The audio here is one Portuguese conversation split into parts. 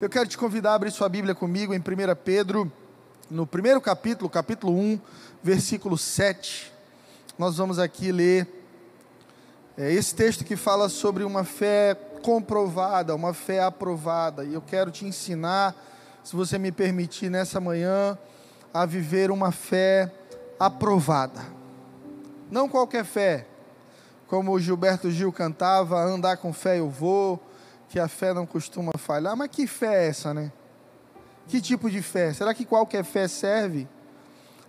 Eu quero te convidar a abrir sua Bíblia comigo em 1 Pedro, no primeiro capítulo, capítulo 1, versículo 7. Nós vamos aqui ler é, esse texto que fala sobre uma fé comprovada, uma fé aprovada. E eu quero te ensinar, se você me permitir, nessa manhã, a viver uma fé aprovada. Não qualquer fé, como o Gilberto Gil cantava, andar com fé eu vou que a fé não costuma falhar. Mas que fé é essa, né? Que tipo de fé? Será que qualquer fé serve?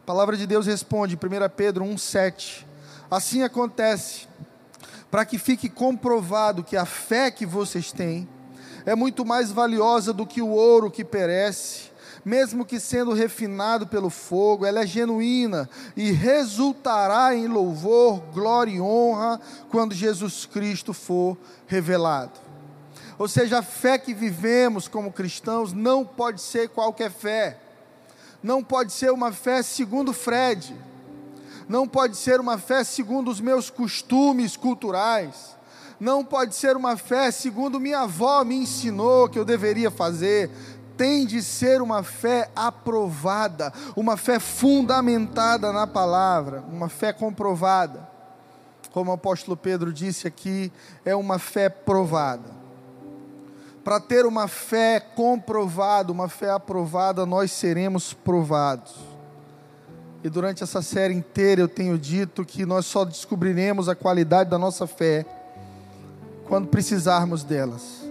A palavra de Deus responde, 1 Pedro 1,7. Assim acontece, para que fique comprovado que a fé que vocês têm é muito mais valiosa do que o ouro que perece, mesmo que sendo refinado pelo fogo, ela é genuína e resultará em louvor, glória e honra quando Jesus Cristo for revelado. Ou seja, a fé que vivemos como cristãos não pode ser qualquer fé. Não pode ser uma fé segundo Fred. Não pode ser uma fé segundo os meus costumes culturais. Não pode ser uma fé segundo minha avó me ensinou que eu deveria fazer. Tem de ser uma fé aprovada, uma fé fundamentada na palavra, uma fé comprovada. Como o apóstolo Pedro disse aqui, é uma fé provada para ter uma fé comprovada, uma fé aprovada, nós seremos provados. E durante essa série inteira eu tenho dito que nós só descobriremos a qualidade da nossa fé quando precisarmos delas.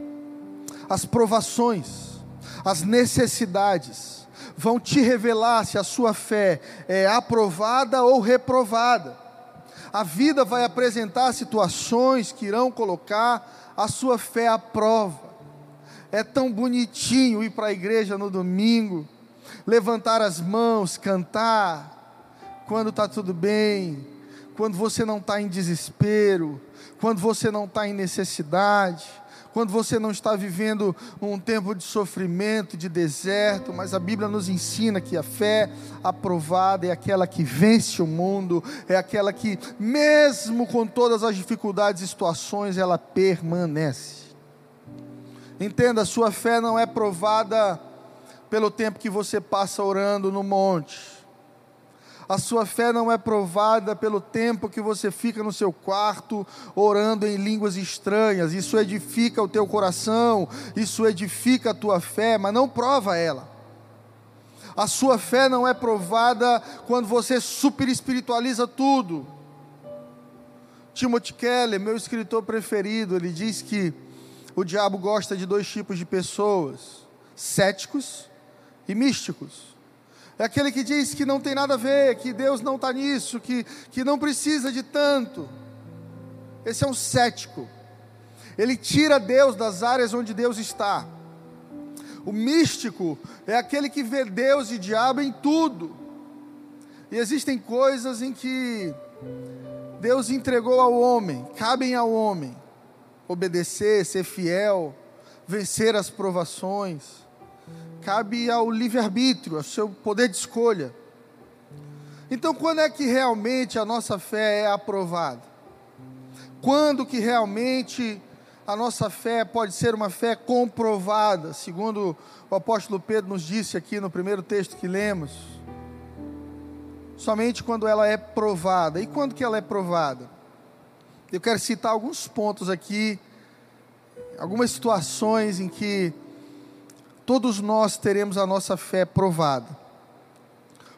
As provações, as necessidades vão te revelar se a sua fé é aprovada ou reprovada. A vida vai apresentar situações que irão colocar a sua fé à prova. É tão bonitinho ir para a igreja no domingo, levantar as mãos, cantar, quando está tudo bem, quando você não está em desespero, quando você não está em necessidade, quando você não está vivendo um tempo de sofrimento, de deserto, mas a Bíblia nos ensina que a fé aprovada é aquela que vence o mundo, é aquela que, mesmo com todas as dificuldades e situações, ela permanece. Entenda, sua fé não é provada pelo tempo que você passa orando no monte. A sua fé não é provada pelo tempo que você fica no seu quarto orando em línguas estranhas. Isso edifica o teu coração, isso edifica a tua fé, mas não prova ela. A sua fé não é provada quando você super espiritualiza tudo. Timothy Keller, meu escritor preferido, ele diz que o diabo gosta de dois tipos de pessoas: céticos e místicos. É aquele que diz que não tem nada a ver, que Deus não está nisso, que, que não precisa de tanto. Esse é um cético. Ele tira Deus das áreas onde Deus está. O místico é aquele que vê Deus e diabo em tudo. E existem coisas em que Deus entregou ao homem, cabem ao homem obedecer, ser fiel, vencer as provações. Cabe ao livre-arbítrio, ao seu poder de escolha. Então, quando é que realmente a nossa fé é aprovada? Quando que realmente a nossa fé pode ser uma fé comprovada, segundo o apóstolo Pedro nos disse aqui no primeiro texto que lemos? Somente quando ela é provada. E quando que ela é provada? Eu quero citar alguns pontos aqui, algumas situações em que todos nós teremos a nossa fé provada.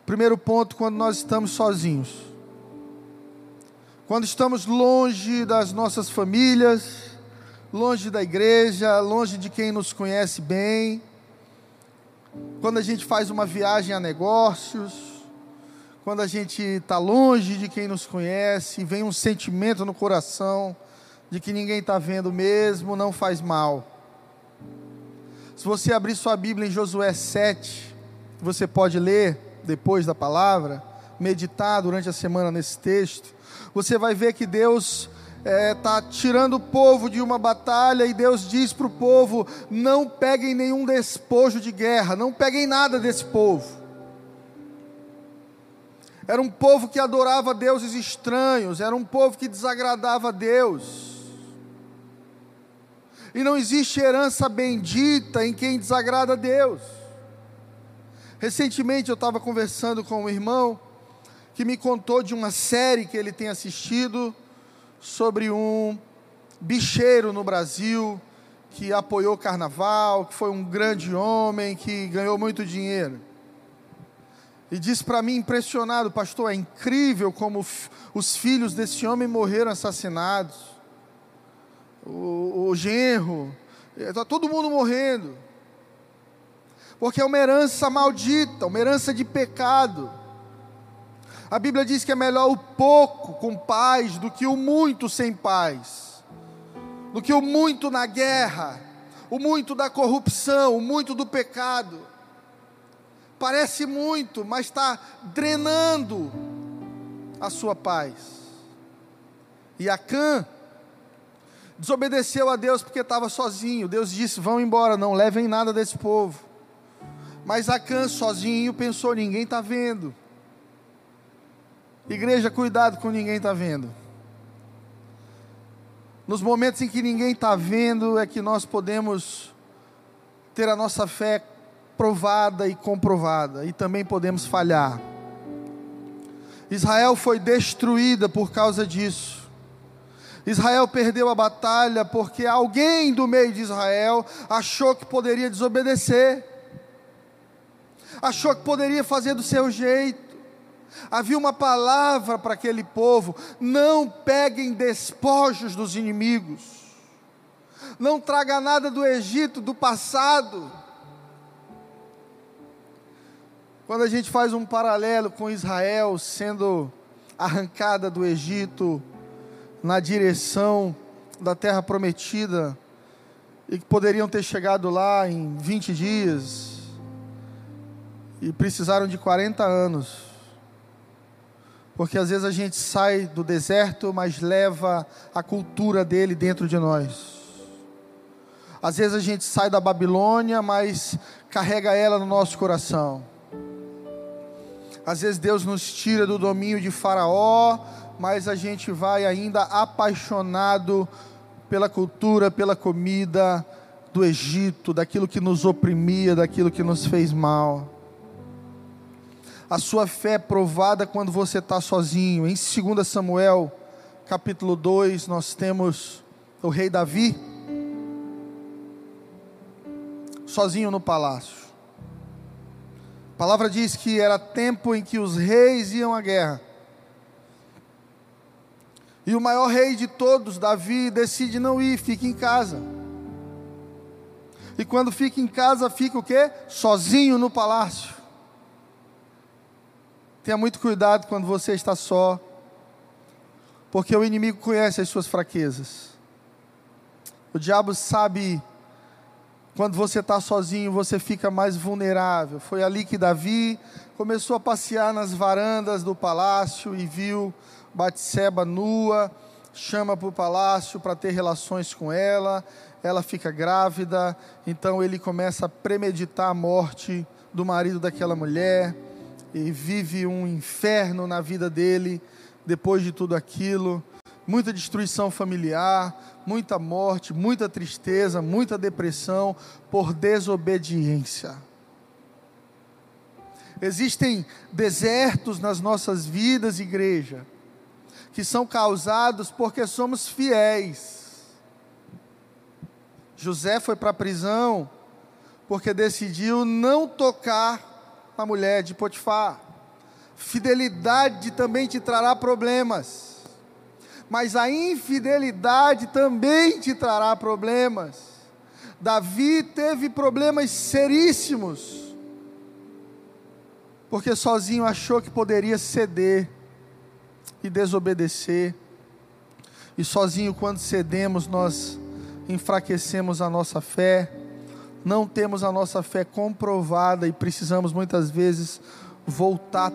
Primeiro ponto, quando nós estamos sozinhos. Quando estamos longe das nossas famílias, longe da igreja, longe de quem nos conhece bem. Quando a gente faz uma viagem a negócios, quando a gente está longe de quem nos conhece, vem um sentimento no coração de que ninguém está vendo mesmo, não faz mal. Se você abrir sua Bíblia em Josué 7, você pode ler depois da palavra, meditar durante a semana nesse texto, você vai ver que Deus está é, tá tirando o povo de uma batalha e Deus diz para o povo: não peguem nenhum despojo de guerra, não peguem nada desse povo. Era um povo que adorava deuses estranhos, era um povo que desagradava a Deus. E não existe herança bendita em quem desagrada a Deus. Recentemente eu estava conversando com um irmão que me contou de uma série que ele tem assistido sobre um bicheiro no Brasil que apoiou o carnaval, que foi um grande homem, que ganhou muito dinheiro. E disse para mim, impressionado, pastor, é incrível como os filhos desse homem morreram assassinados. O, o genro, está todo mundo morrendo porque é uma herança maldita, uma herança de pecado. A Bíblia diz que é melhor o pouco com paz do que o muito sem paz, do que o muito na guerra, o muito da corrupção, o muito do pecado. Parece muito, mas está drenando a sua paz. E Acã desobedeceu a Deus porque estava sozinho. Deus disse: Vão embora, não levem nada desse povo. Mas Acã sozinho pensou: ninguém está vendo. Igreja, cuidado com ninguém está vendo. Nos momentos em que ninguém está vendo, é que nós podemos ter a nossa fé provada e comprovada, e também podemos falhar. Israel foi destruída por causa disso. Israel perdeu a batalha porque alguém do meio de Israel achou que poderia desobedecer achou que poderia fazer do seu jeito. Havia uma palavra para aquele povo: não peguem despojos dos inimigos, não traga nada do Egito, do passado. Quando a gente faz um paralelo com Israel sendo arrancada do Egito na direção da terra prometida, e que poderiam ter chegado lá em 20 dias, e precisaram de 40 anos. Porque às vezes a gente sai do deserto, mas leva a cultura dele dentro de nós. Às vezes a gente sai da Babilônia, mas carrega ela no nosso coração. Às vezes Deus nos tira do domínio de Faraó, mas a gente vai ainda apaixonado pela cultura, pela comida do Egito, daquilo que nos oprimia, daquilo que nos fez mal. A sua fé é provada quando você está sozinho. Em 2 Samuel, capítulo 2, nós temos o rei Davi sozinho no palácio. A palavra diz que era tempo em que os reis iam à guerra. E o maior rei de todos, Davi, decide não ir, fica em casa. E quando fica em casa, fica o quê? Sozinho no palácio. Tenha muito cuidado quando você está só, porque o inimigo conhece as suas fraquezas. O diabo sabe quando você está sozinho, você fica mais vulnerável. Foi ali que Davi começou a passear nas varandas do palácio e viu Batseba nua, chama para o palácio para ter relações com ela. Ela fica grávida, então ele começa a premeditar a morte do marido daquela mulher e vive um inferno na vida dele depois de tudo aquilo. Muita destruição familiar, muita morte, muita tristeza, muita depressão por desobediência. Existem desertos nas nossas vidas, igreja, que são causados porque somos fiéis. José foi para a prisão porque decidiu não tocar a mulher de Potifar. Fidelidade também te trará problemas, mas a infidelidade também te trará problemas. Davi teve problemas seríssimos, porque sozinho achou que poderia ceder e desobedecer, e sozinho, quando cedemos, nós enfraquecemos a nossa fé não temos a nossa fé comprovada e precisamos muitas vezes voltar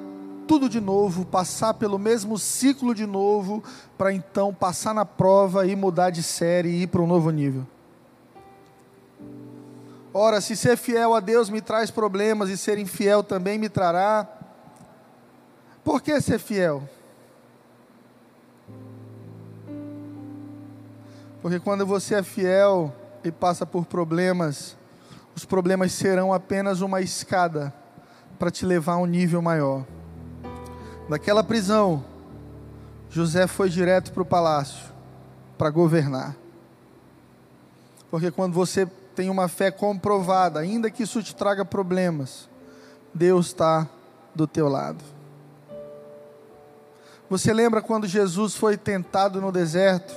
tudo de novo, passar pelo mesmo ciclo de novo, para então passar na prova e mudar de série e ir para um novo nível. Ora, se ser fiel a Deus me traz problemas e ser infiel também me trará, por que ser fiel? Porque quando você é fiel, e passa por problemas, os problemas serão apenas uma escada para te levar a um nível maior. Daquela prisão, José foi direto para o palácio para governar. Porque quando você tem uma fé comprovada, ainda que isso te traga problemas, Deus está do teu lado. Você lembra quando Jesus foi tentado no deserto?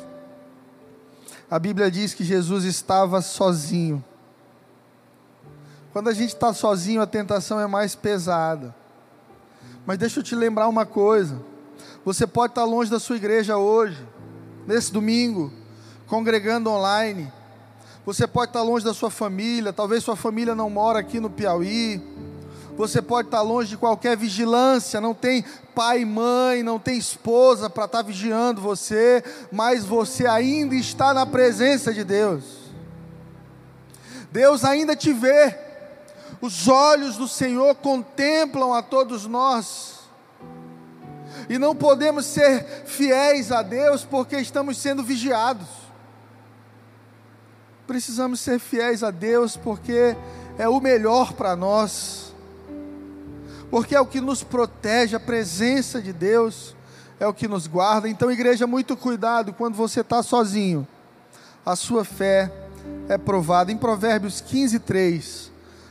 A Bíblia diz que Jesus estava sozinho. Quando a gente está sozinho, a tentação é mais pesada. Mas deixa eu te lembrar uma coisa: você pode estar longe da sua igreja hoje, nesse domingo, congregando online. Você pode estar longe da sua família, talvez sua família não mora aqui no Piauí. Você pode estar longe de qualquer vigilância, não tem pai, mãe, não tem esposa para estar vigiando você, mas você ainda está na presença de Deus. Deus ainda te vê. Os olhos do Senhor contemplam a todos nós e não podemos ser fiéis a Deus porque estamos sendo vigiados. Precisamos ser fiéis a Deus porque é o melhor para nós, porque é o que nos protege, a presença de Deus é o que nos guarda. Então, igreja, muito cuidado quando você está sozinho, a sua fé é provada. Em Provérbios 15, 3,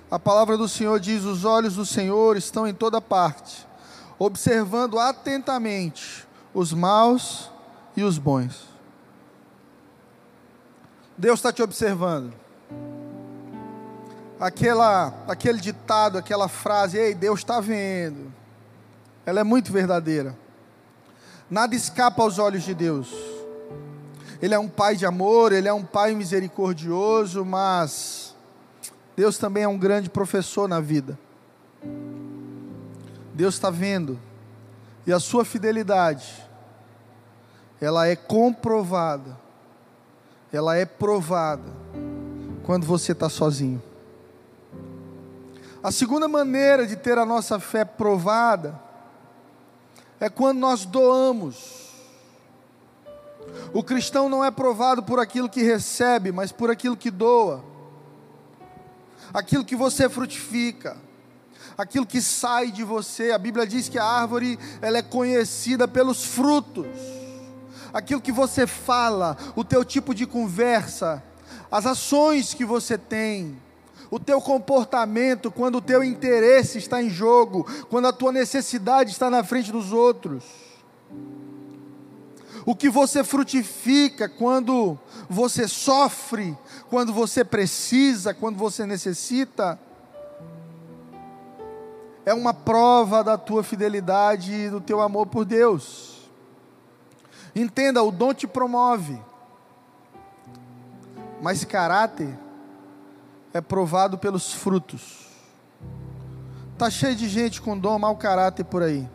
a palavra do Senhor diz: Os olhos do Senhor estão em toda parte observando atentamente os maus e os bons. Deus está te observando. Aquela, aquele ditado, aquela frase, ei, Deus está vendo. Ela é muito verdadeira. Nada escapa aos olhos de Deus. Ele é um pai de amor, ele é um pai misericordioso, mas Deus também é um grande professor na vida. Deus está vendo. E a sua fidelidade, ela é comprovada, ela é provada quando você está sozinho. A segunda maneira de ter a nossa fé provada é quando nós doamos. O cristão não é provado por aquilo que recebe, mas por aquilo que doa, aquilo que você frutifica aquilo que sai de você. A Bíblia diz que a árvore ela é conhecida pelos frutos. Aquilo que você fala, o teu tipo de conversa, as ações que você tem, o teu comportamento quando o teu interesse está em jogo, quando a tua necessidade está na frente dos outros. O que você frutifica quando você sofre, quando você precisa, quando você necessita é uma prova da tua fidelidade e do teu amor por Deus. Entenda, o dom te promove, mas caráter é provado pelos frutos. Tá cheio de gente com dom, mau caráter por aí.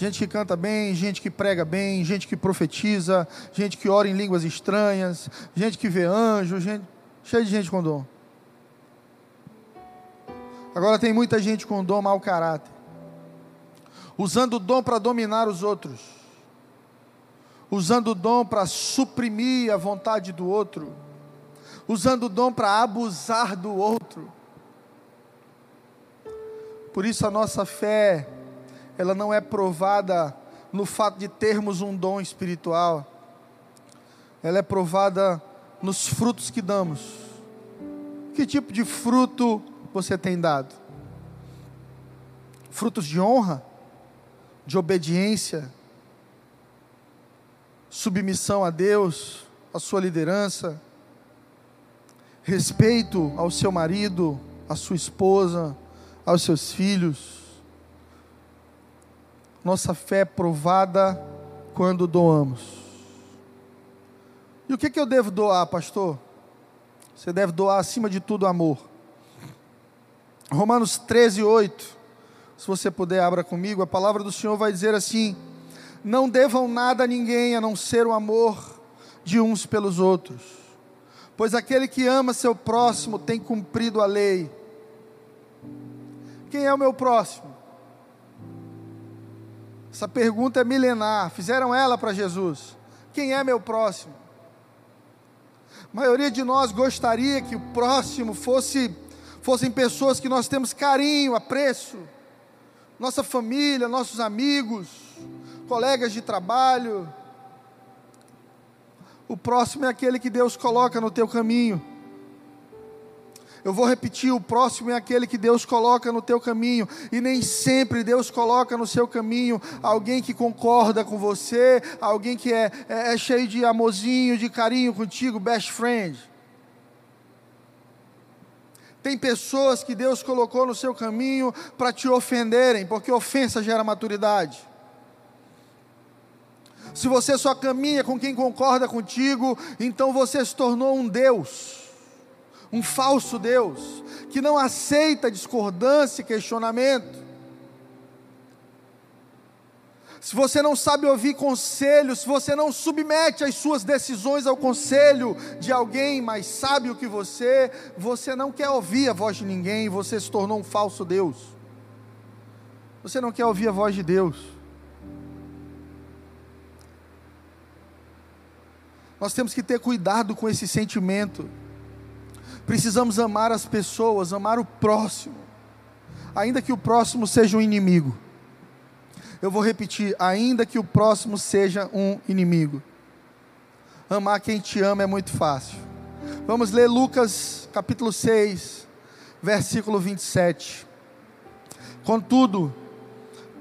Gente que canta bem, gente que prega bem, gente que profetiza, gente que ora em línguas estranhas, gente que vê anjo, gente, cheio de gente com dom. Agora tem muita gente com dom mau caráter, usando o dom para dominar os outros, usando o dom para suprimir a vontade do outro, usando o dom para abusar do outro. Por isso a nossa fé, ela não é provada no fato de termos um dom espiritual, ela é provada nos frutos que damos. Que tipo de fruto você tem dado? Frutos de honra, de obediência, submissão a Deus, a sua liderança, respeito ao seu marido, à sua esposa, aos seus filhos. Nossa fé é provada quando doamos. E o que, que eu devo doar, pastor? Você deve doar acima de tudo amor. Romanos 13, 8. Se você puder, abra comigo. A palavra do Senhor vai dizer assim: Não devam nada a ninguém a não ser o amor de uns pelos outros, pois aquele que ama seu próximo tem cumprido a lei. Quem é o meu próximo? Essa pergunta é milenar. Fizeram ela para Jesus. Quem é meu próximo? A maioria de nós gostaria que o próximo fosse fossem pessoas que nós temos carinho, apreço, nossa família, nossos amigos, colegas de trabalho. O próximo é aquele que Deus coloca no teu caminho. Eu vou repetir: o próximo é aquele que Deus coloca no teu caminho, e nem sempre Deus coloca no seu caminho alguém que concorda com você, alguém que é, é, é cheio de amorzinho, de carinho contigo, best friend. Tem pessoas que Deus colocou no seu caminho para te ofenderem, porque ofensa gera maturidade. Se você só caminha com quem concorda contigo, então você se tornou um Deus um falso Deus, que não aceita discordância e questionamento. Se você não sabe ouvir conselho, se você não submete as suas decisões ao conselho de alguém mais sábio que você, você não quer ouvir a voz de ninguém, você se tornou um falso Deus. Você não quer ouvir a voz de Deus. Nós temos que ter cuidado com esse sentimento. Precisamos amar as pessoas, amar o próximo, ainda que o próximo seja um inimigo. Eu vou repetir, ainda que o próximo seja um inimigo. Amar quem te ama é muito fácil. Vamos ler Lucas capítulo 6, versículo 27. Contudo,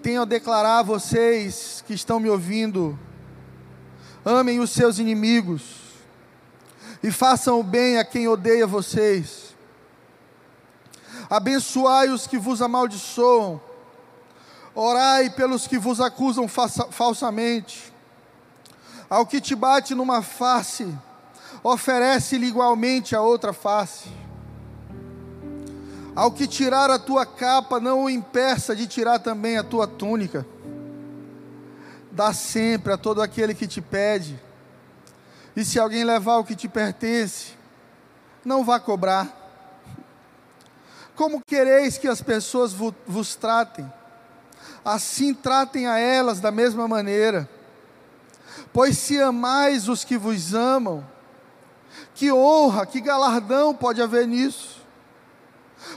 tenho a declarar a vocês que estão me ouvindo: amem os seus inimigos e façam o bem a quem odeia vocês. Abençoai os que vos amaldiçoam, orai pelos que vos acusam falsamente. Ao que te bate numa face, oferece-lhe igualmente a outra face. Ao que tirar a tua capa, não o impeça de tirar também a tua túnica. Dá sempre a todo aquele que te pede e se alguém levar o que te pertence, não vá cobrar. Como quereis que as pessoas vos tratem? Assim tratem a elas da mesma maneira. Pois se amais os que vos amam, que honra, que galardão pode haver nisso?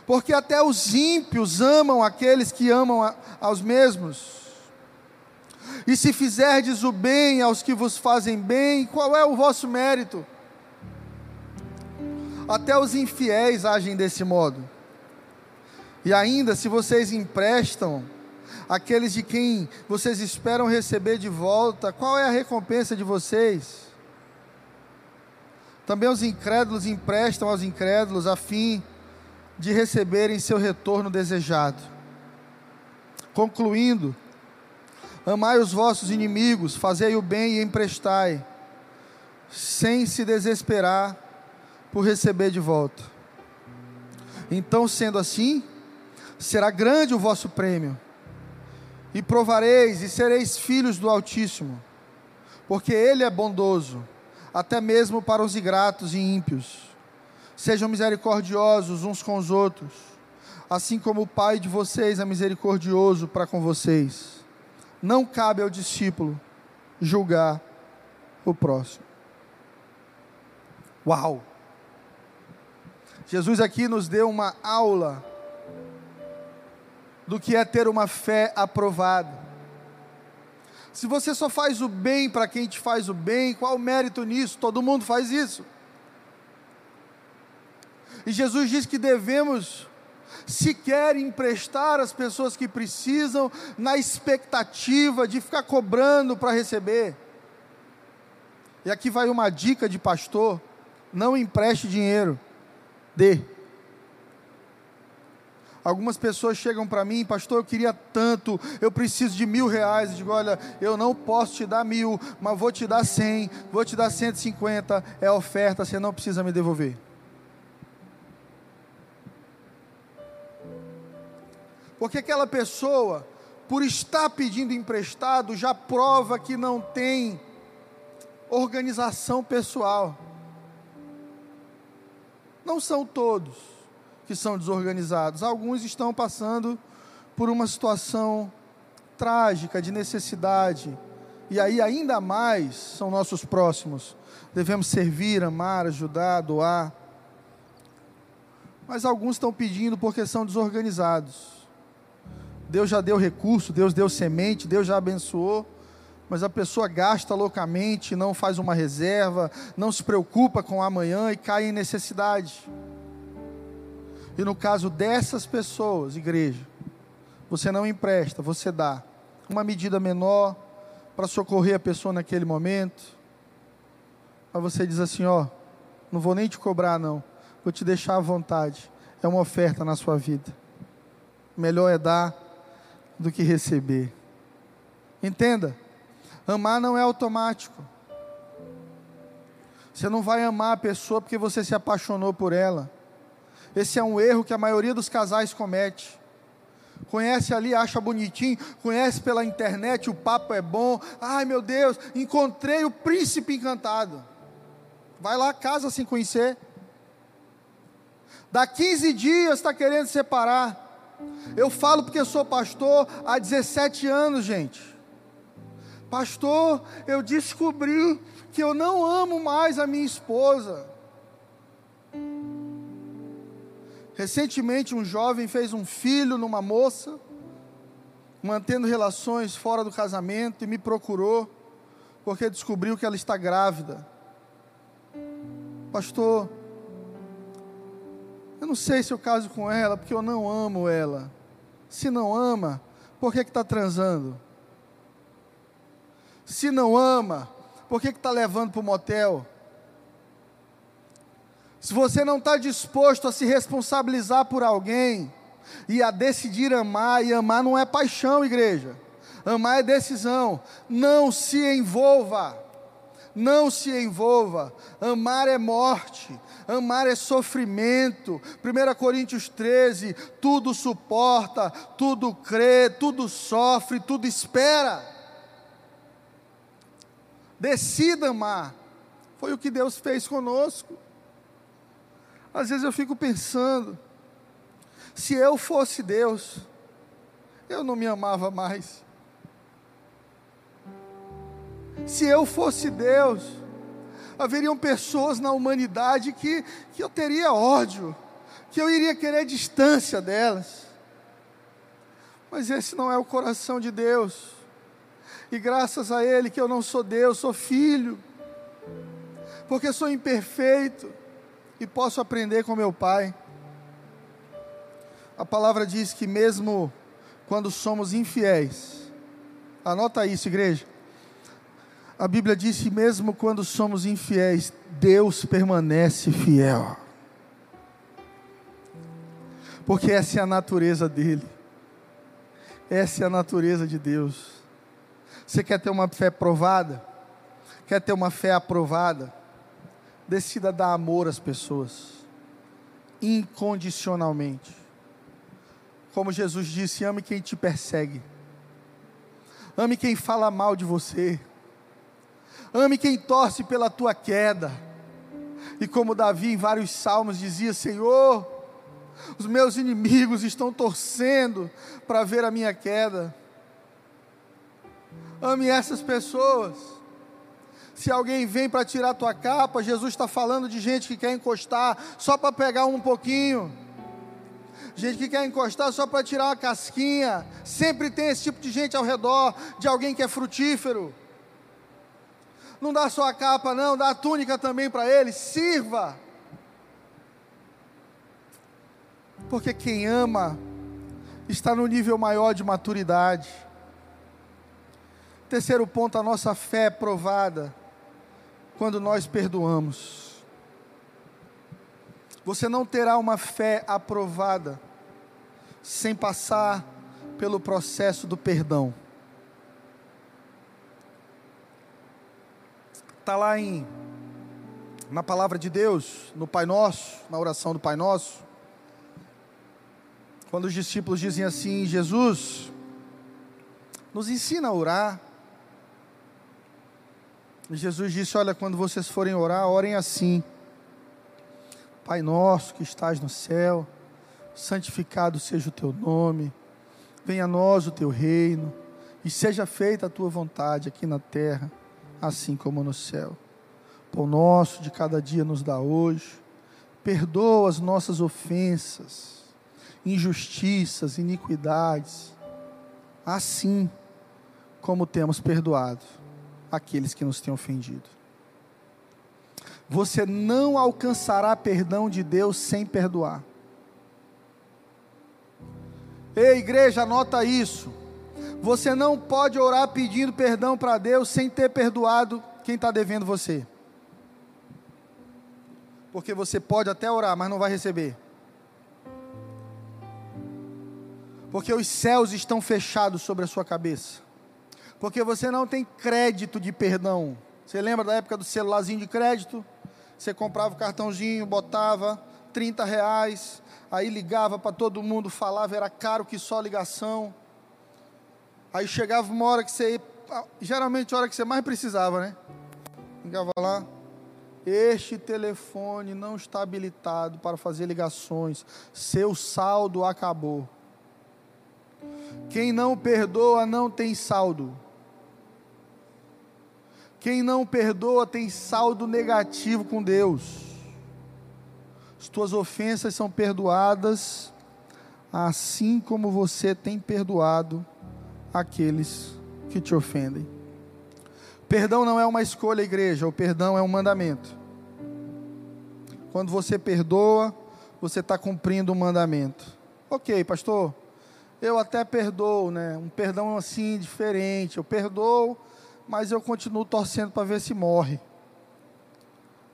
Porque até os ímpios amam aqueles que amam a, aos mesmos. E se fizerdes o bem aos que vos fazem bem, qual é o vosso mérito? Até os infiéis agem desse modo. E ainda, se vocês emprestam aqueles de quem vocês esperam receber de volta, qual é a recompensa de vocês? Também os incrédulos emprestam aos incrédulos a fim de receberem seu retorno desejado. Concluindo, Amai os vossos inimigos, fazei o bem e emprestai, sem se desesperar por receber de volta. Então, sendo assim, será grande o vosso prêmio, e provareis e sereis filhos do Altíssimo, porque Ele é bondoso, até mesmo para os ingratos e ímpios. Sejam misericordiosos uns com os outros, assim como o Pai de vocês é misericordioso para com vocês não cabe ao discípulo julgar o próximo. Uau! Jesus aqui nos deu uma aula do que é ter uma fé aprovada. Se você só faz o bem para quem te faz o bem, qual o mérito nisso? Todo mundo faz isso. E Jesus diz que devemos se quer emprestar às pessoas que precisam, na expectativa de ficar cobrando para receber. E aqui vai uma dica de pastor: não empreste dinheiro, dê. Algumas pessoas chegam para mim, pastor, eu queria tanto, eu preciso de mil reais. Eu digo, olha, eu não posso te dar mil, mas vou te dar cem, vou te dar cento e cinquenta, é oferta, você não precisa me devolver. Porque aquela pessoa, por estar pedindo emprestado, já prova que não tem organização pessoal. Não são todos que são desorganizados, alguns estão passando por uma situação trágica de necessidade e aí ainda mais são nossos próximos. Devemos servir, amar, ajudar, doar. Mas alguns estão pedindo porque são desorganizados. Deus já deu recurso, Deus deu semente, Deus já abençoou, mas a pessoa gasta loucamente, não faz uma reserva, não se preocupa com amanhã e cai em necessidade. E no caso dessas pessoas, igreja, você não empresta, você dá uma medida menor para socorrer a pessoa naquele momento. Mas você diz assim: ó, não vou nem te cobrar, não, vou te deixar à vontade. É uma oferta na sua vida. Melhor é dar do que receber. Entenda, amar não é automático. Você não vai amar a pessoa porque você se apaixonou por ela. Esse é um erro que a maioria dos casais comete. Conhece ali, acha bonitinho, conhece pela internet, o papo é bom. Ai meu Deus, encontrei o príncipe encantado. Vai lá, casa sem conhecer. Dá 15 dias está querendo separar. Eu falo porque sou pastor há 17 anos, gente. Pastor, eu descobri que eu não amo mais a minha esposa. Recentemente, um jovem fez um filho numa moça, mantendo relações fora do casamento, e me procurou, porque descobriu que ela está grávida. Pastor, eu não sei se eu caso com ela, porque eu não amo ela. Se não ama, por que está transando? Se não ama, por que está levando para o motel? Se você não está disposto a se responsabilizar por alguém e a decidir amar, e amar não é paixão, igreja, amar é decisão, não se envolva, não se envolva, amar é morte, amar é sofrimento. 1 Coríntios 13: tudo suporta, tudo crê, tudo sofre, tudo espera. Decida amar, foi o que Deus fez conosco. Às vezes eu fico pensando, se eu fosse Deus, eu não me amava mais. Se eu fosse Deus, haveriam pessoas na humanidade que, que eu teria ódio, que eu iria querer distância delas. Mas esse não é o coração de Deus. E graças a Ele que eu não sou Deus, sou filho, porque sou imperfeito e posso aprender com meu pai. A palavra diz que mesmo quando somos infiéis, anota isso, igreja. A Bíblia diz que mesmo quando somos infiéis, Deus permanece fiel. Porque essa é a natureza dele. Essa é a natureza de Deus. Você quer ter uma fé provada? Quer ter uma fé aprovada? decida dar amor às pessoas, incondicionalmente. Como Jesus disse: ame quem te persegue, ame quem fala mal de você, ame quem torce pela tua queda. E como Davi em vários salmos dizia: Senhor, os meus inimigos estão torcendo para ver a minha queda. Ame essas pessoas. Se alguém vem para tirar tua capa, Jesus está falando de gente que quer encostar só para pegar um pouquinho. Gente que quer encostar só para tirar uma casquinha. Sempre tem esse tipo de gente ao redor, de alguém que é frutífero. Não dá só a capa, não, dá a túnica também para ele. Sirva. Porque quem ama está no nível maior de maturidade. Terceiro ponto, a nossa fé é provada quando nós perdoamos. Você não terá uma fé aprovada sem passar pelo processo do perdão. Está lá em na palavra de Deus, no Pai Nosso, na oração do Pai Nosso, quando os discípulos dizem assim: Jesus, nos ensina a orar. Jesus disse: Olha, quando vocês forem orar, orem assim. Pai nosso que estás no céu, santificado seja o teu nome, venha a nós o teu reino, E seja feita a tua vontade aqui na terra, assim como no céu. Pão nosso de cada dia nos dá hoje. Perdoa as nossas ofensas, injustiças, iniquidades, assim como temos perdoado aqueles que nos têm ofendido. Você não alcançará perdão de Deus sem perdoar. Ei, igreja, anota isso. Você não pode orar pedindo perdão para Deus sem ter perdoado quem está devendo você. Porque você pode até orar, mas não vai receber. Porque os céus estão fechados sobre a sua cabeça. Porque você não tem crédito de perdão. Você lembra da época do celularzinho de crédito? Você comprava o cartãozinho, botava 30 reais, aí ligava para todo mundo, falava, era caro que só ligação. Aí chegava uma hora que você, geralmente a hora que você mais precisava, né? Ligava lá, este telefone não está habilitado para fazer ligações, seu saldo acabou. Quem não perdoa não tem saldo. Quem não perdoa tem saldo negativo com Deus. As tuas ofensas são perdoadas, assim como você tem perdoado aqueles que te ofendem. Perdão não é uma escolha, igreja, o perdão é um mandamento. Quando você perdoa, você está cumprindo um mandamento. Ok, pastor, eu até perdoo, né? Um perdão assim diferente. Eu perdoo, mas eu continuo torcendo para ver se morre.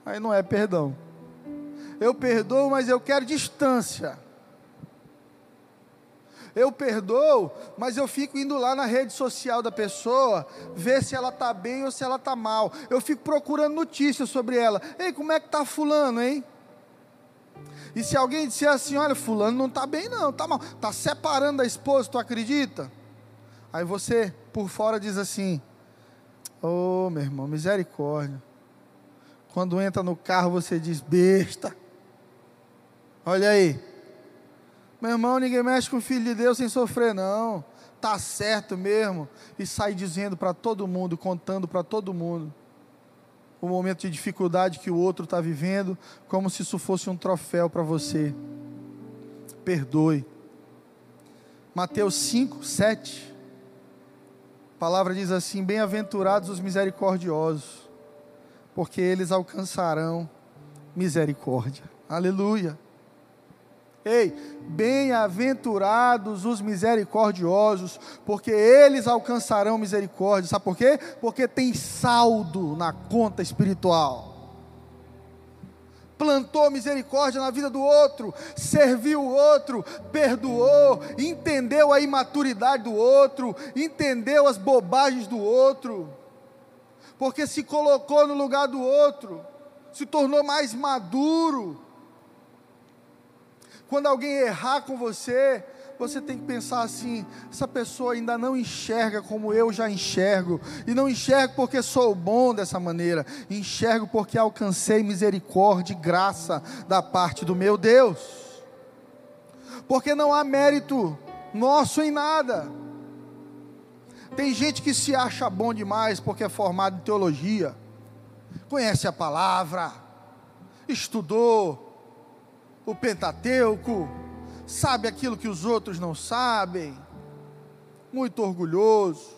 Aí não é perdão. Eu perdoo, mas eu quero distância eu perdoo, mas eu fico indo lá na rede social da pessoa, ver se ela está bem ou se ela está mal. Eu fico procurando notícias sobre ela. Ei, como é que está fulano, hein? E se alguém disser assim, olha, fulano não está bem não, está mal, está separando da esposa, tu acredita? Aí você, por fora, diz assim, ô oh, meu irmão, misericórdia. Quando entra no carro, você diz, besta. Olha aí, meu irmão, ninguém mexe com o filho de Deus sem sofrer, não. Tá certo mesmo. E sai dizendo para todo mundo, contando para todo mundo o momento de dificuldade que o outro está vivendo, como se isso fosse um troféu para você. Perdoe. Mateus 5, 7. A palavra diz assim: Bem-aventurados os misericordiosos, porque eles alcançarão misericórdia. Aleluia. Ei, bem-aventurados os misericordiosos, porque eles alcançarão misericórdia. Sabe por quê? Porque tem saldo na conta espiritual. Plantou misericórdia na vida do outro, serviu o outro, perdoou, entendeu a imaturidade do outro, entendeu as bobagens do outro, porque se colocou no lugar do outro, se tornou mais maduro quando alguém errar com você, você tem que pensar assim: essa pessoa ainda não enxerga como eu já enxergo, e não enxergo porque sou bom dessa maneira, enxergo porque alcancei misericórdia e graça da parte do meu Deus, porque não há mérito nosso em nada. Tem gente que se acha bom demais porque é formado em teologia, conhece a palavra, estudou, o Pentateuco, sabe aquilo que os outros não sabem, muito orgulhoso.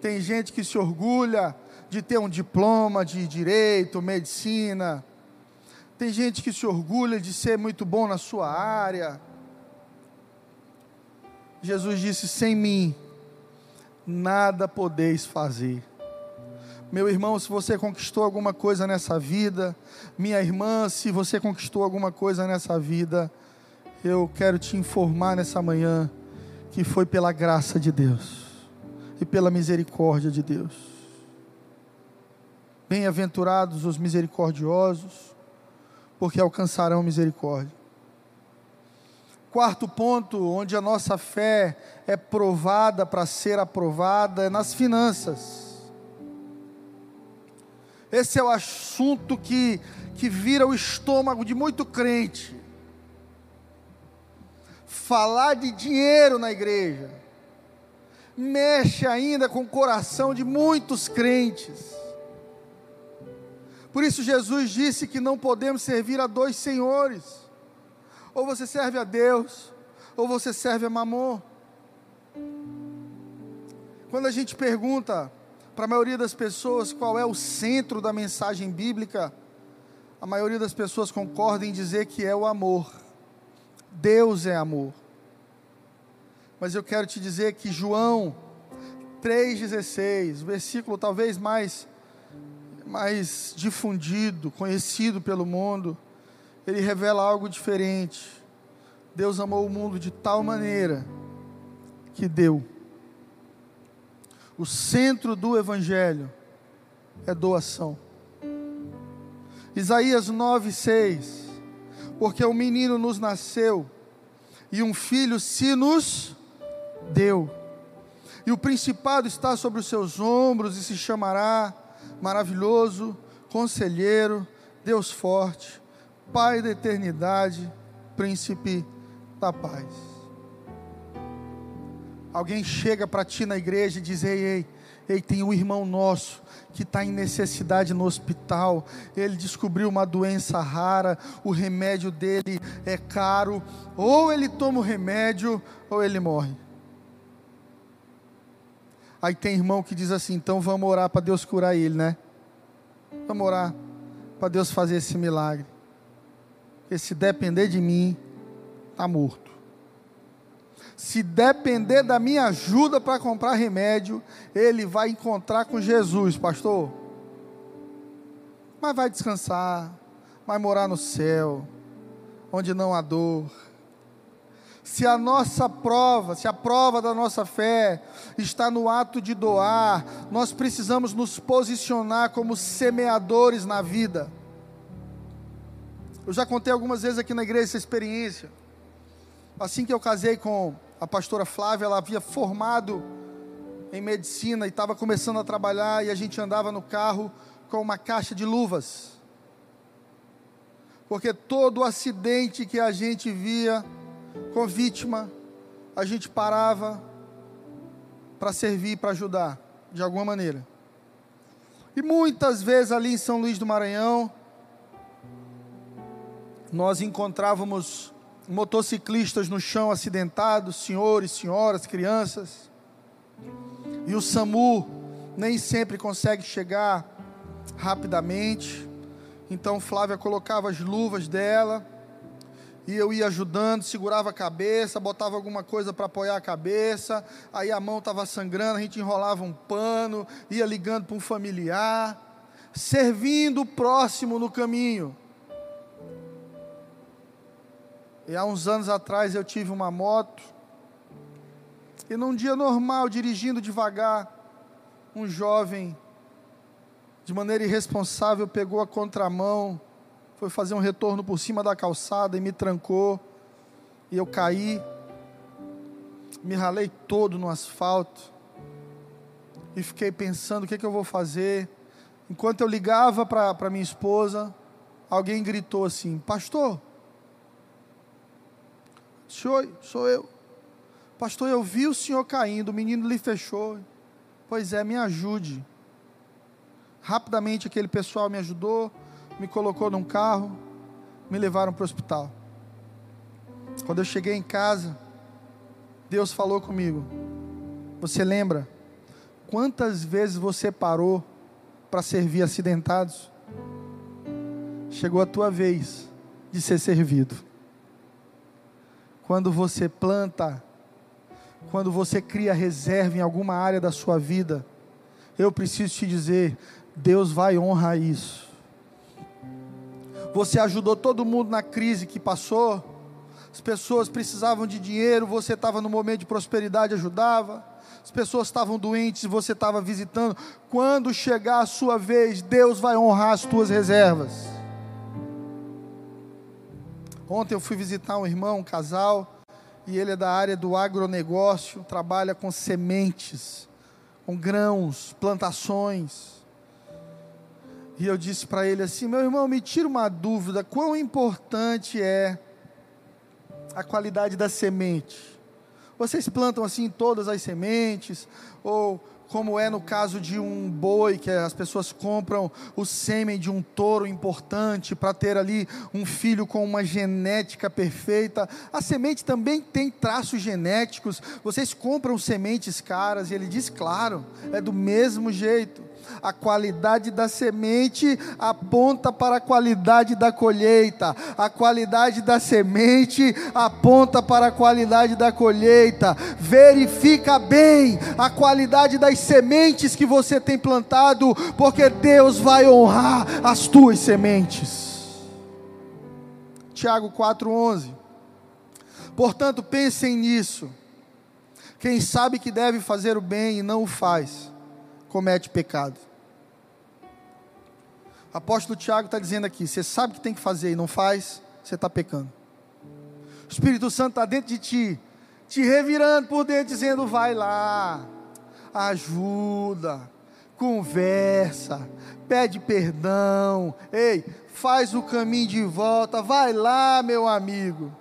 Tem gente que se orgulha de ter um diploma de direito, medicina. Tem gente que se orgulha de ser muito bom na sua área. Jesus disse: sem mim, nada podeis fazer. Meu irmão, se você conquistou alguma coisa nessa vida, minha irmã, se você conquistou alguma coisa nessa vida, eu quero te informar nessa manhã que foi pela graça de Deus e pela misericórdia de Deus. Bem-aventurados os misericordiosos, porque alcançarão misericórdia. Quarto ponto, onde a nossa fé é provada para ser aprovada, é nas finanças. Esse é o assunto que, que vira o estômago de muito crente. falar de dinheiro na igreja, mexe ainda com o coração de muitos crentes. Por isso Jesus disse que não podemos servir a dois senhores. Ou você serve a Deus, ou você serve a Mamon. Quando a gente pergunta para a maioria das pessoas qual é o centro da mensagem bíblica, a maioria das pessoas concorda em dizer que é o amor. Deus é amor. Mas eu quero te dizer que João 3,16, versículo talvez mais, mais difundido, conhecido pelo mundo, ele revela algo diferente. Deus amou o mundo de tal maneira que deu. O centro do Evangelho é doação. Isaías 9,6: Porque o um menino nos nasceu, e um filho se nos deu, e o principado está sobre os seus ombros, e se chamará Maravilhoso, Conselheiro, Deus Forte, Pai da Eternidade, Príncipe da Paz. Alguém chega para ti na igreja e diz: Ei, ei, ei, tem um irmão nosso que está em necessidade no hospital, ele descobriu uma doença rara, o remédio dele é caro, ou ele toma o remédio, ou ele morre. Aí tem irmão que diz assim: então vamos orar para Deus curar ele, né? Vamos orar para Deus fazer esse milagre. Porque se depender de mim, está morto se depender da minha ajuda para comprar remédio, ele vai encontrar com Jesus, pastor. Mas vai descansar, vai morar no céu, onde não há dor. Se a nossa prova, se a prova da nossa fé está no ato de doar, nós precisamos nos posicionar como semeadores na vida. Eu já contei algumas vezes aqui na igreja essa experiência. Assim que eu casei com a pastora Flávia, ela havia formado em medicina e estava começando a trabalhar e a gente andava no carro com uma caixa de luvas. Porque todo acidente que a gente via com vítima, a gente parava para servir, para ajudar, de alguma maneira. E muitas vezes ali em São Luís do Maranhão, nós encontrávamos motociclistas no chão acidentados, senhores, senhoras, crianças. E o SAMU nem sempre consegue chegar rapidamente. Então Flávia colocava as luvas dela e eu ia ajudando, segurava a cabeça, botava alguma coisa para apoiar a cabeça, aí a mão estava sangrando, a gente enrolava um pano, ia ligando para um familiar, servindo o próximo no caminho. E há uns anos atrás eu tive uma moto. E num dia normal, dirigindo devagar, um jovem, de maneira irresponsável, pegou a contramão, foi fazer um retorno por cima da calçada e me trancou. E eu caí, me ralei todo no asfalto. E fiquei pensando: o que, é que eu vou fazer? Enquanto eu ligava para minha esposa, alguém gritou assim: Pastor, Senhor, sou eu. Pastor, eu vi o senhor caindo, o menino lhe fechou. Pois é, me ajude. Rapidamente aquele pessoal me ajudou, me colocou num carro, me levaram para o hospital. Quando eu cheguei em casa, Deus falou comigo. Você lembra quantas vezes você parou para servir acidentados? Chegou a tua vez de ser servido. Quando você planta, quando você cria reserva em alguma área da sua vida, eu preciso te dizer, Deus vai honrar isso. Você ajudou todo mundo na crise que passou. As pessoas precisavam de dinheiro, você estava no momento de prosperidade, ajudava. As pessoas estavam doentes você estava visitando. Quando chegar a sua vez, Deus vai honrar as tuas reservas. Ontem eu fui visitar um irmão, um casal, e ele é da área do agronegócio, trabalha com sementes, com grãos, plantações. E eu disse para ele assim: meu irmão, me tira uma dúvida: quão importante é a qualidade da semente. Vocês plantam assim todas as sementes? Ou como é no caso de um boi, que as pessoas compram o sêmen de um touro importante para ter ali um filho com uma genética perfeita. A semente também tem traços genéticos. Vocês compram sementes caras e ele diz, claro, é do mesmo jeito. A qualidade da semente aponta para a qualidade da colheita. A qualidade da semente aponta para a qualidade da colheita. Verifica bem a qualidade das sementes que você tem plantado, porque Deus vai honrar as tuas sementes. Tiago 4:11. Portanto, pensem nisso. Quem sabe que deve fazer o bem e não o faz comete pecado. O apóstolo Tiago está dizendo aqui: você sabe que tem que fazer e não faz, você está pecando. O Espírito Santo está dentro de ti, te revirando por dentro, dizendo: vai lá, ajuda, conversa, pede perdão, ei, faz o caminho de volta, vai lá, meu amigo.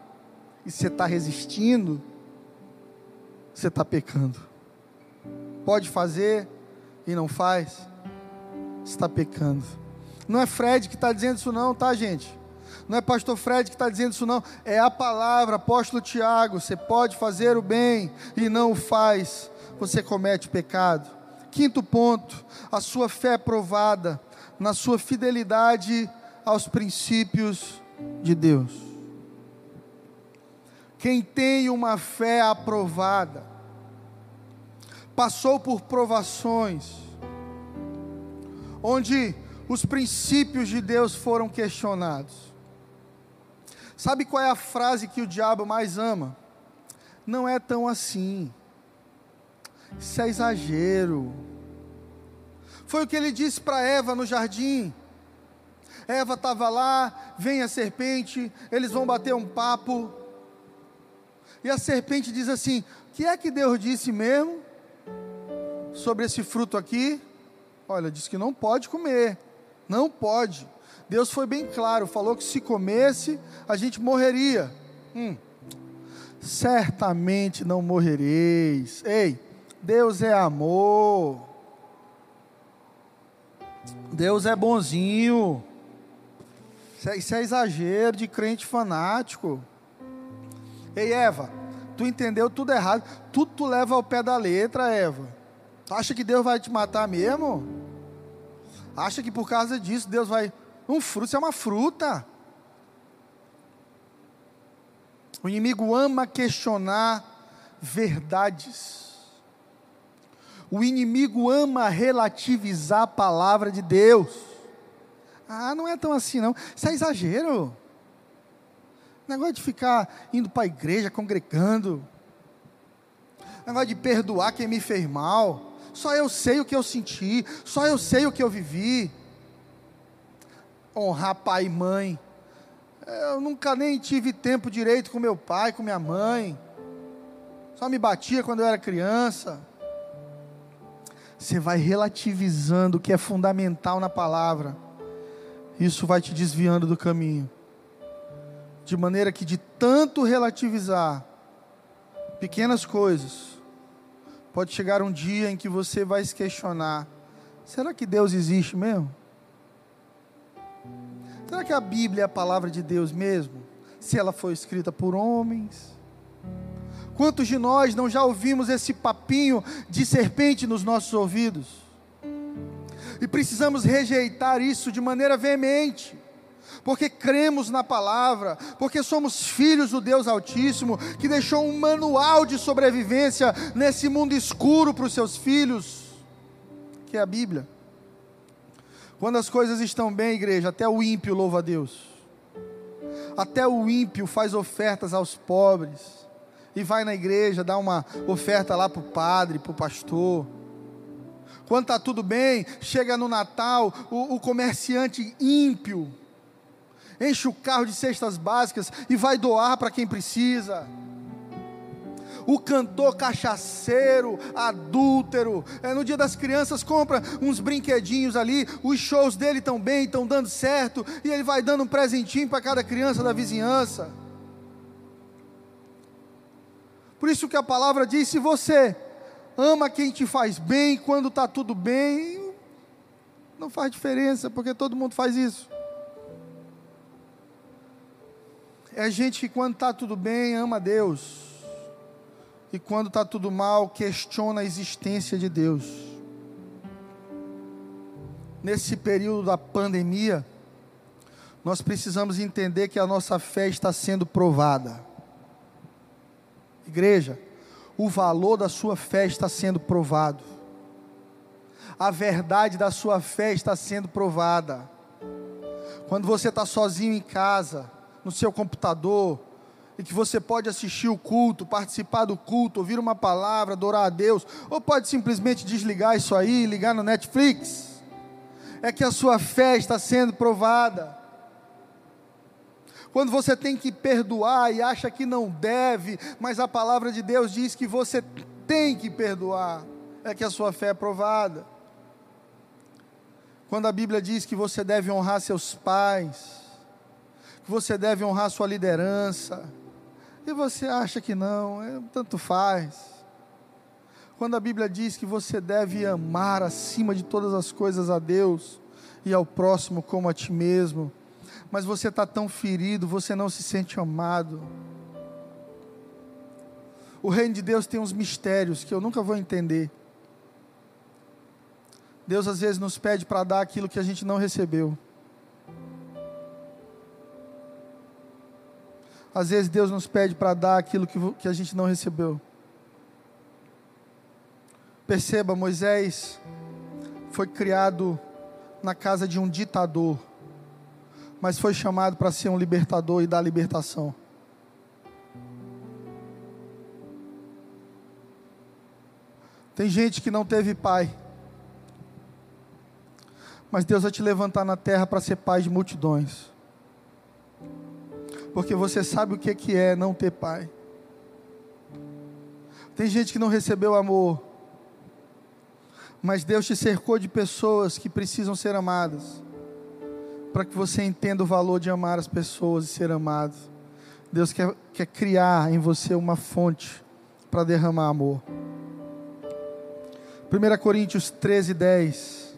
E você está resistindo, você está pecando. Pode fazer, e não faz, está pecando. Não é Fred que está dizendo isso, não, tá, gente? Não é pastor Fred que está dizendo isso, não. É a palavra, apóstolo Tiago. Você pode fazer o bem e não o faz, você comete pecado. Quinto ponto, a sua fé é provada na sua fidelidade aos princípios de Deus. Quem tem uma fé aprovada, passou por provações, onde os princípios de Deus foram questionados. Sabe qual é a frase que o diabo mais ama? Não é tão assim. Isso é exagero. Foi o que ele disse para Eva no jardim. Eva estava lá, vem a serpente, eles vão bater um papo. E a serpente diz assim: O que é que Deus disse mesmo? Sobre esse fruto aqui? Olha, diz que não pode comer. Não pode. Deus foi bem claro, falou que se comesse, a gente morreria. Hum. Certamente não morrereis. Ei, Deus é amor. Deus é bonzinho. Isso é, isso é exagero de crente fanático. Ei, Eva, tu entendeu tudo errado. Tudo tu leva ao pé da letra, Eva. Acha que Deus vai te matar mesmo? Acha que por causa disso Deus vai. Um fruto é uma fruta. O inimigo ama questionar verdades. O inimigo ama relativizar a palavra de Deus. Ah, não é tão assim não. Isso é exagero. Negócio de ficar indo para a igreja, congregando. Negócio de perdoar quem me fez mal. Só eu sei o que eu senti, só eu sei o que eu vivi. Honrar pai e mãe. Eu nunca nem tive tempo direito com meu pai, com minha mãe. Só me batia quando eu era criança. Você vai relativizando o que é fundamental na palavra. Isso vai te desviando do caminho. De maneira que de tanto relativizar pequenas coisas, Pode chegar um dia em que você vai se questionar: será que Deus existe mesmo? Será que a Bíblia é a palavra de Deus mesmo? Se ela foi escrita por homens? Quantos de nós não já ouvimos esse papinho de serpente nos nossos ouvidos? E precisamos rejeitar isso de maneira veemente porque cremos na palavra, porque somos filhos do Deus Altíssimo, que deixou um manual de sobrevivência nesse mundo escuro para os seus filhos, que é a Bíblia. Quando as coisas estão bem, igreja, até o ímpio louva a Deus, até o ímpio faz ofertas aos pobres, e vai na igreja dar uma oferta lá para o padre, para o pastor. Quando está tudo bem, chega no Natal, o, o comerciante ímpio enche o carro de cestas básicas e vai doar para quem precisa. O cantor cachaceiro, adúltero, é, no dia das crianças compra uns brinquedinhos ali, os shows dele estão bem, estão dando certo, e ele vai dando um presentinho para cada criança da vizinhança. Por isso que a palavra diz: se você ama quem te faz bem, quando está tudo bem, não faz diferença, porque todo mundo faz isso. É gente que quando está tudo bem ama Deus, e quando está tudo mal questiona a existência de Deus. Nesse período da pandemia, nós precisamos entender que a nossa fé está sendo provada. Igreja, o valor da sua fé está sendo provado. A verdade da sua fé está sendo provada. Quando você está sozinho em casa, no seu computador, e que você pode assistir o culto, participar do culto, ouvir uma palavra, adorar a Deus, ou pode simplesmente desligar isso aí, ligar no Netflix, é que a sua fé está sendo provada quando você tem que perdoar e acha que não deve, mas a palavra de Deus diz que você tem que perdoar, é que a sua fé é provada. Quando a Bíblia diz que você deve honrar seus pais, você deve honrar sua liderança, e você acha que não, é, tanto faz. Quando a Bíblia diz que você deve amar acima de todas as coisas a Deus e ao próximo como a ti mesmo, mas você está tão ferido, você não se sente amado. O reino de Deus tem uns mistérios que eu nunca vou entender. Deus às vezes nos pede para dar aquilo que a gente não recebeu. Às vezes Deus nos pede para dar aquilo que, que a gente não recebeu. Perceba, Moisés foi criado na casa de um ditador mas foi chamado para ser um libertador e dar libertação. Tem gente que não teve pai, mas Deus vai te levantar na terra para ser pai de multidões, porque você sabe o que é não ter pai. Tem gente que não recebeu amor, mas Deus te cercou de pessoas que precisam ser amadas para que você entenda o valor de amar as pessoas e ser amado. Deus quer, quer criar em você uma fonte para derramar amor. 1 Coríntios 13, 10.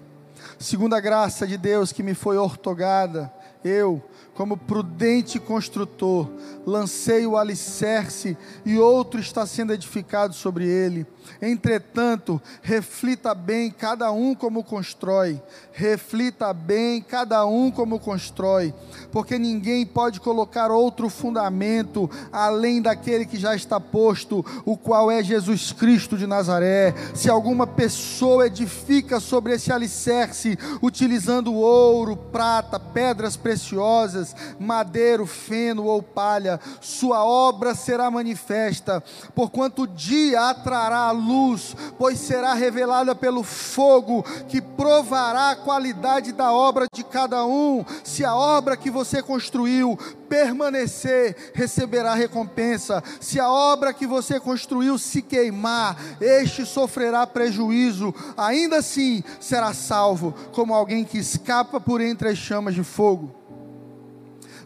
Segundo a graça de Deus que me foi ortogada, eu, como prudente construtor, lancei o alicerce e outro está sendo edificado sobre ele. Entretanto, reflita bem cada um como constrói, reflita bem cada um como constrói, porque ninguém pode colocar outro fundamento além daquele que já está posto, o qual é Jesus Cristo de Nazaré. Se alguma pessoa edifica sobre esse alicerce, utilizando ouro, prata, pedras preciosas, madeiro, feno ou palha, sua obra será manifesta, porquanto o dia atrará a luz, pois será revelada pelo fogo que provará a qualidade da obra de cada um. Se a obra que você construiu permanecer, receberá recompensa. Se a obra que você construiu se queimar, este sofrerá prejuízo. Ainda assim será salvo, como alguém que escapa por entre as chamas de fogo.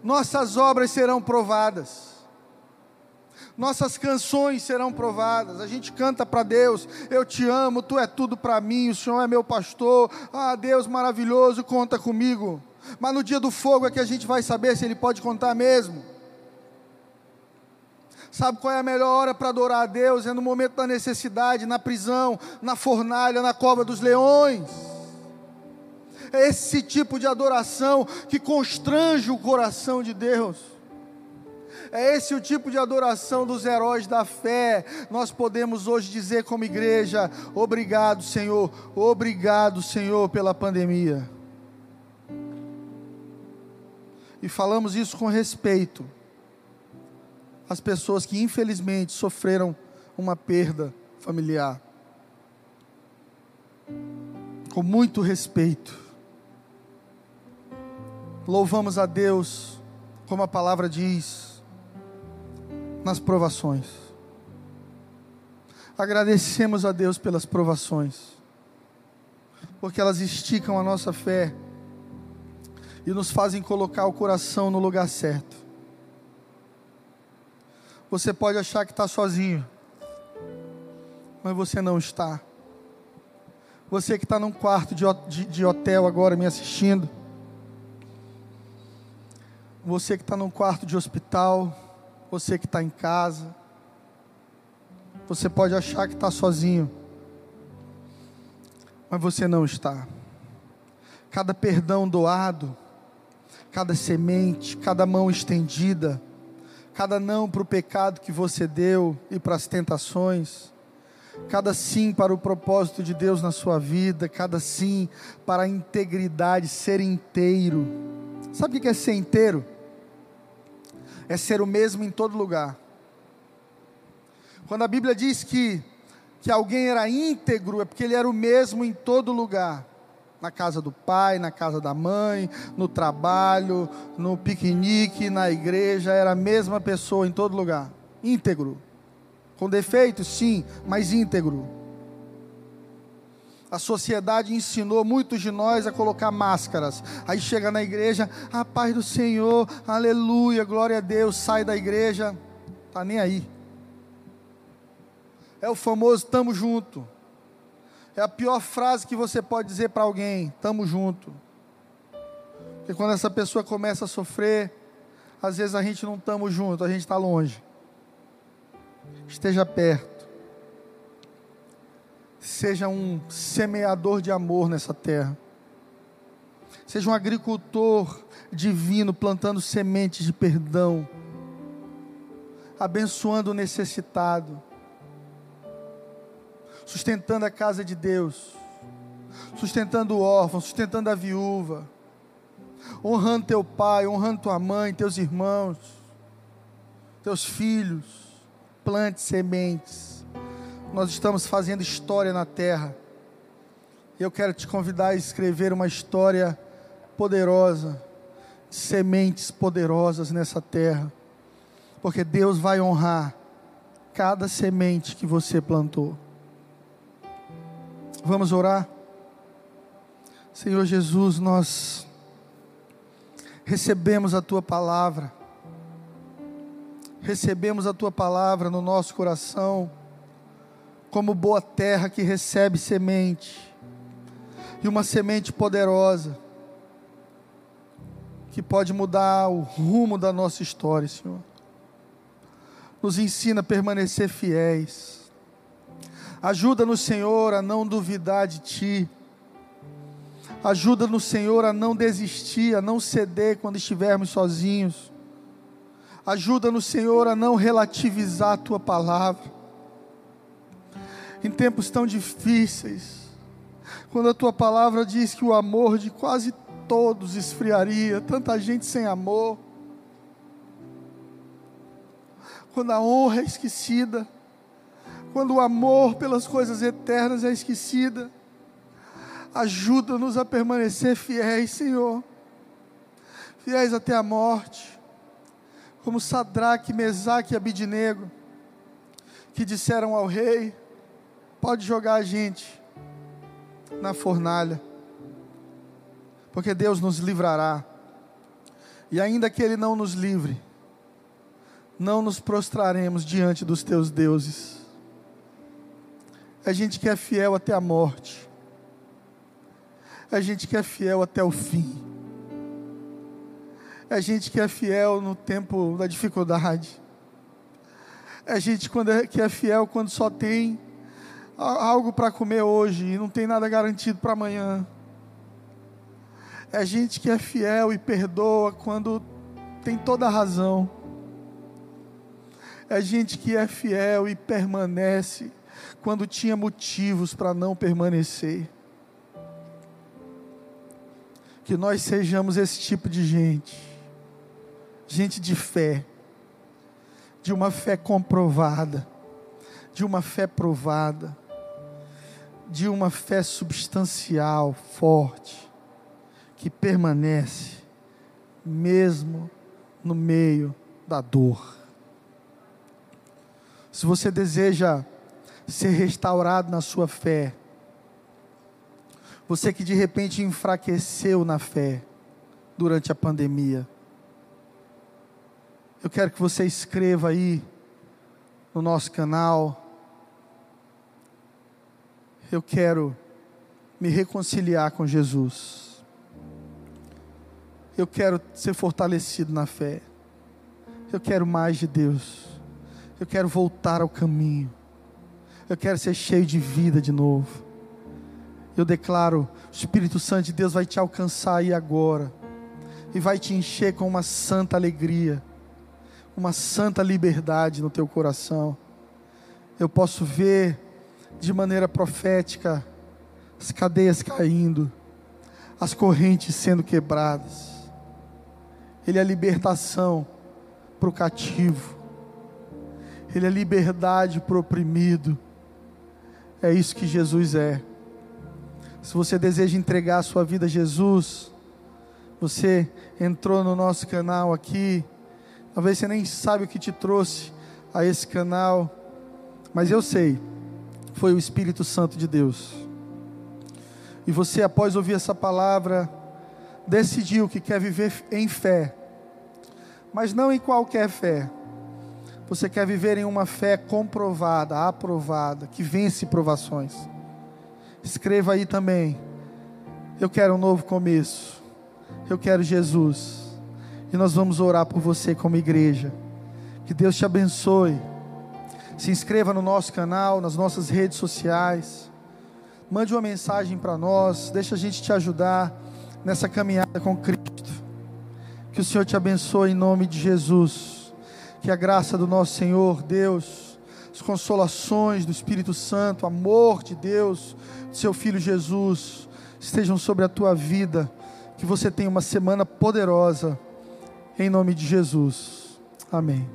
Nossas obras serão provadas nossas canções serão provadas. A gente canta para Deus: Eu te amo, tu é tudo para mim, o Senhor é meu pastor. Ah, Deus maravilhoso, conta comigo. Mas no dia do fogo é que a gente vai saber se Ele pode contar mesmo. Sabe qual é a melhor hora para adorar a Deus? É no momento da necessidade, na prisão, na fornalha, na cova dos leões. É esse tipo de adoração que constrange o coração de Deus. É esse o tipo de adoração dos heróis da fé. Nós podemos hoje dizer, como igreja: obrigado, Senhor, obrigado, Senhor, pela pandemia. E falamos isso com respeito às pessoas que infelizmente sofreram uma perda familiar. Com muito respeito. Louvamos a Deus, como a palavra diz nas provações. Agradecemos a Deus pelas provações, porque elas esticam a nossa fé e nos fazem colocar o coração no lugar certo. Você pode achar que está sozinho, mas você não está. Você que está num quarto de, de, de hotel agora me assistindo. Você que está num quarto de hospital. Você que está em casa. Você pode achar que está sozinho, mas você não está. Cada perdão doado, cada semente, cada mão estendida, cada não para o pecado que você deu e para as tentações, cada sim para o propósito de Deus na sua vida, cada sim para a integridade, ser inteiro. Sabe o que é ser inteiro? É ser o mesmo em todo lugar. Quando a Bíblia diz que, que alguém era íntegro, é porque ele era o mesmo em todo lugar na casa do pai, na casa da mãe, no trabalho, no piquenique, na igreja, era a mesma pessoa em todo lugar. Íntegro. Com defeitos, sim, mas íntegro. A sociedade ensinou muitos de nós a colocar máscaras. Aí chega na igreja, a paz do Senhor, aleluia, glória a Deus, sai da igreja, tá nem aí. É o famoso tamo junto. É a pior frase que você pode dizer para alguém: tamo junto. Porque quando essa pessoa começa a sofrer, às vezes a gente não estamos junto, a gente está longe. Esteja perto. Seja um semeador de amor nessa terra. Seja um agricultor divino plantando sementes de perdão, abençoando o necessitado sustentando a casa de Deus, sustentando o órfão, sustentando a viúva, honrando teu pai, honrando tua mãe, teus irmãos, teus filhos, plante sementes. Nós estamos fazendo história na terra. Eu quero te convidar a escrever uma história poderosa, de sementes poderosas nessa terra. Porque Deus vai honrar cada semente que você plantou. Vamos orar. Senhor Jesus, nós recebemos a tua palavra, recebemos a tua palavra no nosso coração, como boa terra que recebe semente, e uma semente poderosa, que pode mudar o rumo da nossa história, Senhor. Nos ensina a permanecer fiéis Ajuda-nos, Senhor, a não duvidar de Ti. Ajuda-nos, Senhor, a não desistir, a não ceder quando estivermos sozinhos. Ajuda-nos, Senhor, a não relativizar a Tua palavra. Em tempos tão difíceis, quando a Tua palavra diz que o amor de quase todos esfriaria, tanta gente sem amor. Quando a honra é esquecida, quando o amor pelas coisas eternas é esquecida. Ajuda-nos a permanecer fiéis, Senhor, fiéis até a morte, como Sadraque, Mesaque e Abidinego, que disseram ao rei: pode jogar a gente na fornalha, porque Deus nos livrará, e ainda que Ele não nos livre, não nos prostraremos diante dos teus deuses a gente que é fiel até a morte. A gente que é fiel até o fim. A gente que é fiel no tempo da dificuldade. A gente é, que é fiel quando só tem algo para comer hoje e não tem nada garantido para amanhã. É gente que é fiel e perdoa quando tem toda a razão. É gente que é fiel e permanece quando tinha motivos para não permanecer. Que nós sejamos esse tipo de gente, gente de fé, de uma fé comprovada, de uma fé provada, de uma fé substancial, forte, que permanece, mesmo no meio da dor. Se você deseja ser restaurado na sua fé. Você que de repente enfraqueceu na fé durante a pandemia. Eu quero que você escreva aí no nosso canal Eu quero me reconciliar com Jesus. Eu quero ser fortalecido na fé. Eu quero mais de Deus. Eu quero voltar ao caminho. Eu quero ser cheio de vida de novo. Eu declaro: o Espírito Santo de Deus vai te alcançar aí agora. E vai te encher com uma santa alegria. Uma santa liberdade no teu coração. Eu posso ver de maneira profética as cadeias caindo, as correntes sendo quebradas. Ele é libertação para o cativo, Ele é liberdade para o oprimido. É isso que Jesus é. Se você deseja entregar a sua vida a Jesus, você entrou no nosso canal aqui, talvez você nem sabe o que te trouxe a esse canal, mas eu sei, foi o Espírito Santo de Deus. E você, após ouvir essa palavra, decidiu que quer viver em fé, mas não em qualquer fé. Você quer viver em uma fé comprovada, aprovada, que vence provações. Escreva aí também. Eu quero um novo começo. Eu quero Jesus. E nós vamos orar por você como igreja. Que Deus te abençoe. Se inscreva no nosso canal, nas nossas redes sociais. Mande uma mensagem para nós. Deixa a gente te ajudar nessa caminhada com Cristo. Que o Senhor te abençoe em nome de Jesus. Que a graça do nosso Senhor, Deus, as consolações do Espírito Santo, amor de Deus, do seu Filho Jesus, estejam sobre a tua vida. Que você tenha uma semana poderosa. Em nome de Jesus. Amém.